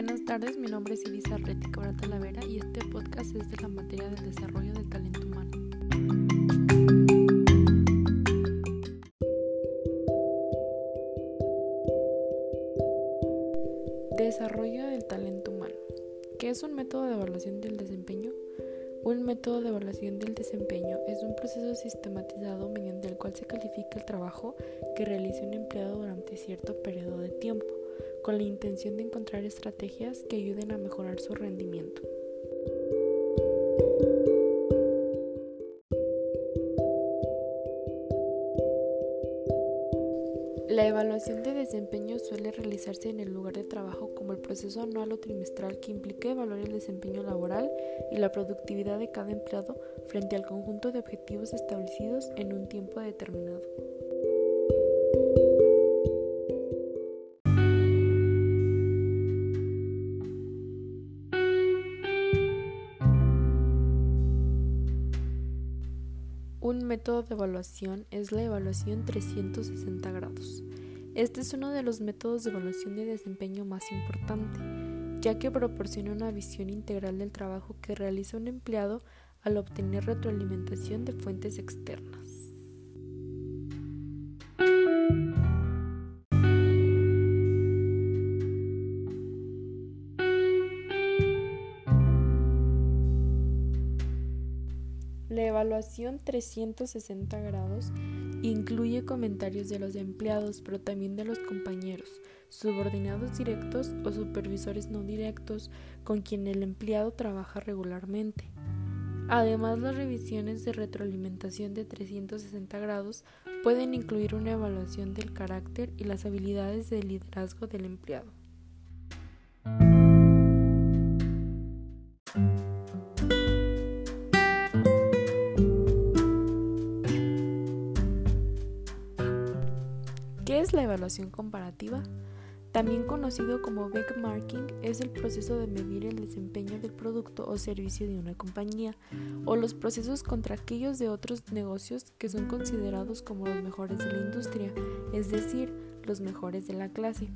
Buenas tardes, mi nombre es Iris Arreti Cabral Talavera y este podcast es de la materia del desarrollo del talento humano. Desarrollo del talento humano. ¿Qué es un método de evaluación del desempeño? Un método de evaluación del desempeño es un proceso sistematizado mediante el cual se califica el trabajo que realiza un empleado durante cierto periodo de tiempo con la intención de encontrar estrategias que ayuden a mejorar su rendimiento. La evaluación de desempeño suele realizarse en el lugar de trabajo como el proceso anual o trimestral que implica evaluar el desempeño laboral y la productividad de cada empleado frente al conjunto de objetivos establecidos en un tiempo determinado. Un método de evaluación es la evaluación 360 grados. Este es uno de los métodos de evaluación de desempeño más importante, ya que proporciona una visión integral del trabajo que realiza un empleado al obtener retroalimentación de fuentes externas. Evaluación 360 grados incluye comentarios de los empleados, pero también de los compañeros, subordinados directos o supervisores no directos con quien el empleado trabaja regularmente. Además, las revisiones de retroalimentación de 360 grados pueden incluir una evaluación del carácter y las habilidades de liderazgo del empleado. Es la evaluación comparativa? También conocido como benchmarking, es el proceso de medir el desempeño del producto o servicio de una compañía o los procesos contra aquellos de otros negocios que son considerados como los mejores de la industria, es decir, los mejores de la clase.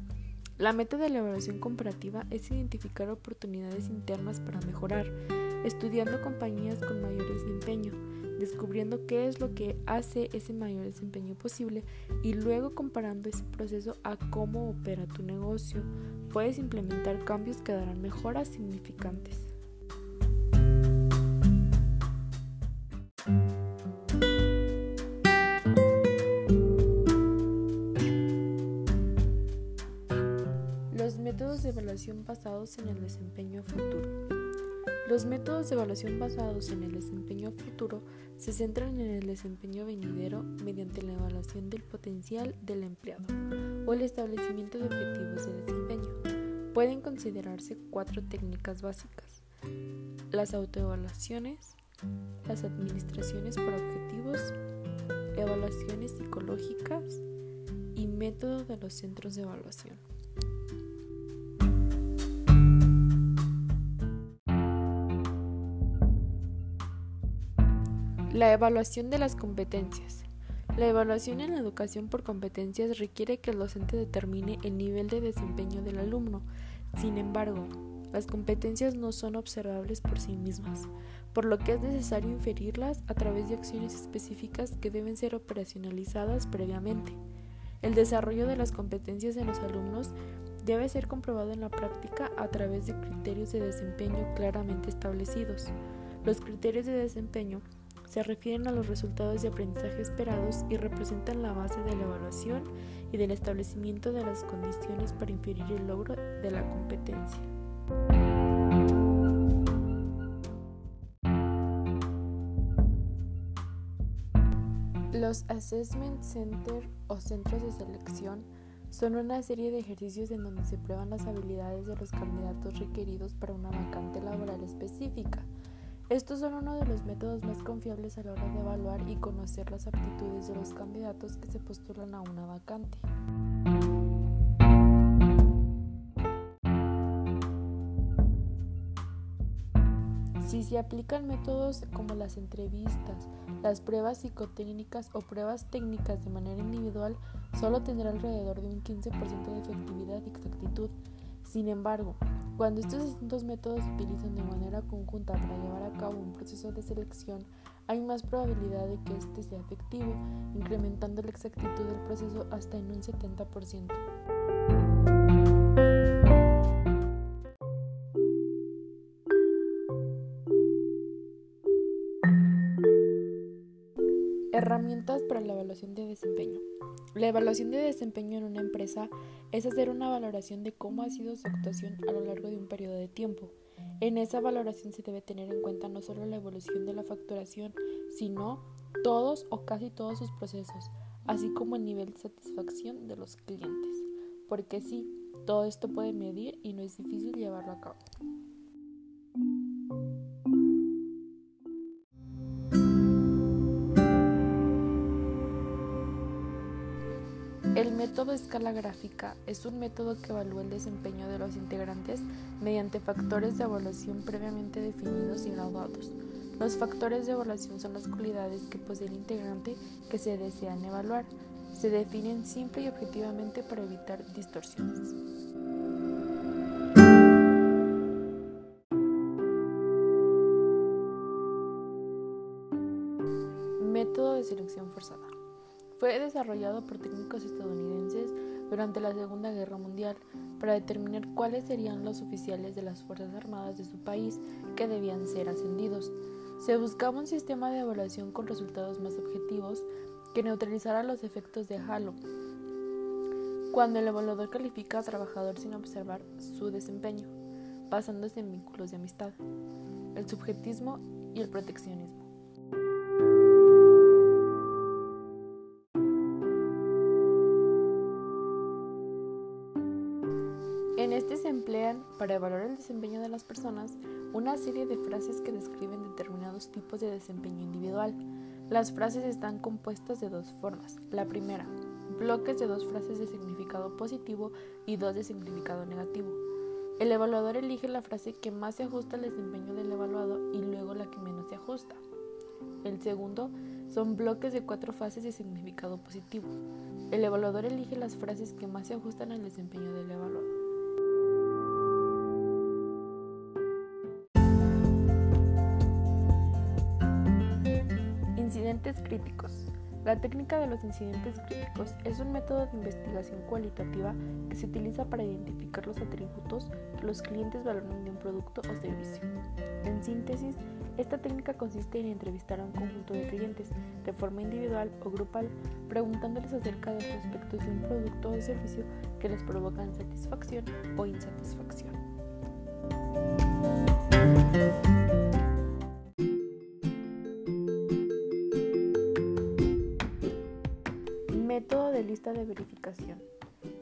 La meta de la evaluación comparativa es identificar oportunidades internas para mejorar, estudiando compañías con mayor desempeño, descubriendo qué es lo que hace ese mayor desempeño posible y luego comparando ese proceso a cómo opera tu negocio. Puedes implementar cambios que darán mejoras significantes. Los métodos de evaluación basados en el desempeño futuro. Los métodos de evaluación basados en el desempeño futuro se centran en el desempeño venidero mediante la evaluación del potencial del empleado o el establecimiento de objetivos de desempeño. Pueden considerarse cuatro técnicas básicas. Las autoevaluaciones, las administraciones por objetivos, evaluaciones psicológicas y método de los centros de evaluación. La evaluación de las competencias. La evaluación en la educación por competencias requiere que el docente determine el nivel de desempeño del alumno. Sin embargo, las competencias no son observables por sí mismas, por lo que es necesario inferirlas a través de acciones específicas que deben ser operacionalizadas previamente. El desarrollo de las competencias en los alumnos debe ser comprobado en la práctica a través de criterios de desempeño claramente establecidos. Los criterios de desempeño se refieren a los resultados de aprendizaje esperados y representan la base de la evaluación y del establecimiento de las condiciones para inferir el logro de la competencia. Los Assessment Center o centros de selección son una serie de ejercicios en donde se prueban las habilidades de los candidatos requeridos para una vacante laboral específica. Estos son uno de los métodos más confiables a la hora de evaluar y conocer las aptitudes de los candidatos que se postulan a una vacante. Si se aplican métodos como las entrevistas, las pruebas psicotécnicas o pruebas técnicas de manera individual, solo tendrá alrededor de un 15% de efectividad y exactitud. Sin embargo, cuando estos distintos métodos se utilizan de manera conjunta para llevar a cabo un proceso de selección, hay más probabilidad de que éste sea efectivo, incrementando la exactitud del proceso hasta en un 70%. De desempeño. La evaluación de desempeño en una empresa es hacer una valoración de cómo ha sido su actuación a lo largo de un periodo de tiempo. En esa valoración se debe tener en cuenta no solo la evolución de la facturación, sino todos o casi todos sus procesos, así como el nivel de satisfacción de los clientes. Porque sí, todo esto puede medir y no es difícil llevarlo a cabo. El método escala gráfica es un método que evalúa el desempeño de los integrantes mediante factores de evaluación previamente definidos y graduados. Los factores de evaluación son las cualidades que posee el integrante que se desean evaluar. Se definen simple y objetivamente para evitar distorsiones. Método de selección forzada. Fue desarrollado por técnicos estadounidenses durante la Segunda Guerra Mundial para determinar cuáles serían los oficiales de las Fuerzas Armadas de su país que debían ser ascendidos. Se buscaba un sistema de evaluación con resultados más objetivos que neutralizara los efectos de halo. Cuando el evaluador califica a trabajador sin observar su desempeño, basándose en vínculos de amistad, el subjetismo y el proteccionismo. En este se emplean, para evaluar el desempeño de las personas, una serie de frases que describen determinados tipos de desempeño individual. Las frases están compuestas de dos formas. La primera, bloques de dos frases de significado positivo y dos de significado negativo. El evaluador elige la frase que más se ajusta al desempeño del evaluado y luego la que menos se ajusta. El segundo son bloques de cuatro frases de significado positivo. El evaluador elige las frases que más se ajustan al desempeño del evaluado. Incidentes críticos. La técnica de los incidentes críticos es un método de investigación cualitativa que se utiliza para identificar los atributos que los clientes valoran de un producto o servicio. En síntesis, esta técnica consiste en entrevistar a un conjunto de clientes de forma individual o grupal, preguntándoles acerca de los aspectos de un producto o servicio que les provocan satisfacción o insatisfacción. Método de lista de verificación.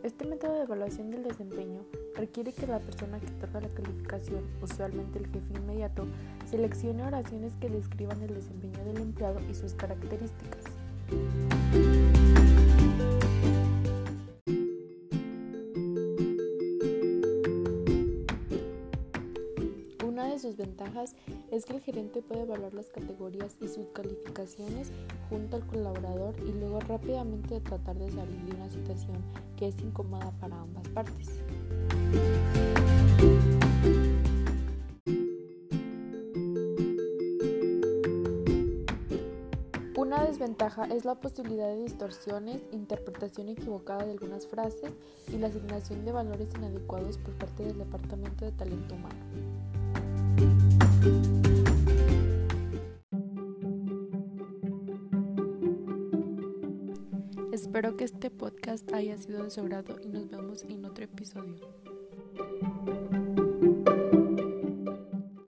Este método de evaluación del desempeño requiere que la persona que otorga la calificación, usualmente el jefe inmediato, seleccione oraciones que describan el desempeño del empleado y sus características. Es que el gerente puede evaluar las categorías y sus calificaciones junto al colaborador y luego rápidamente tratar de salir de una situación que es incómoda para ambas partes. Una desventaja es la posibilidad de distorsiones, interpretación equivocada de algunas frases y la asignación de valores inadecuados por parte del Departamento de Talento Humano. Espero que este podcast haya sido de su agrado y nos vemos en otro episodio.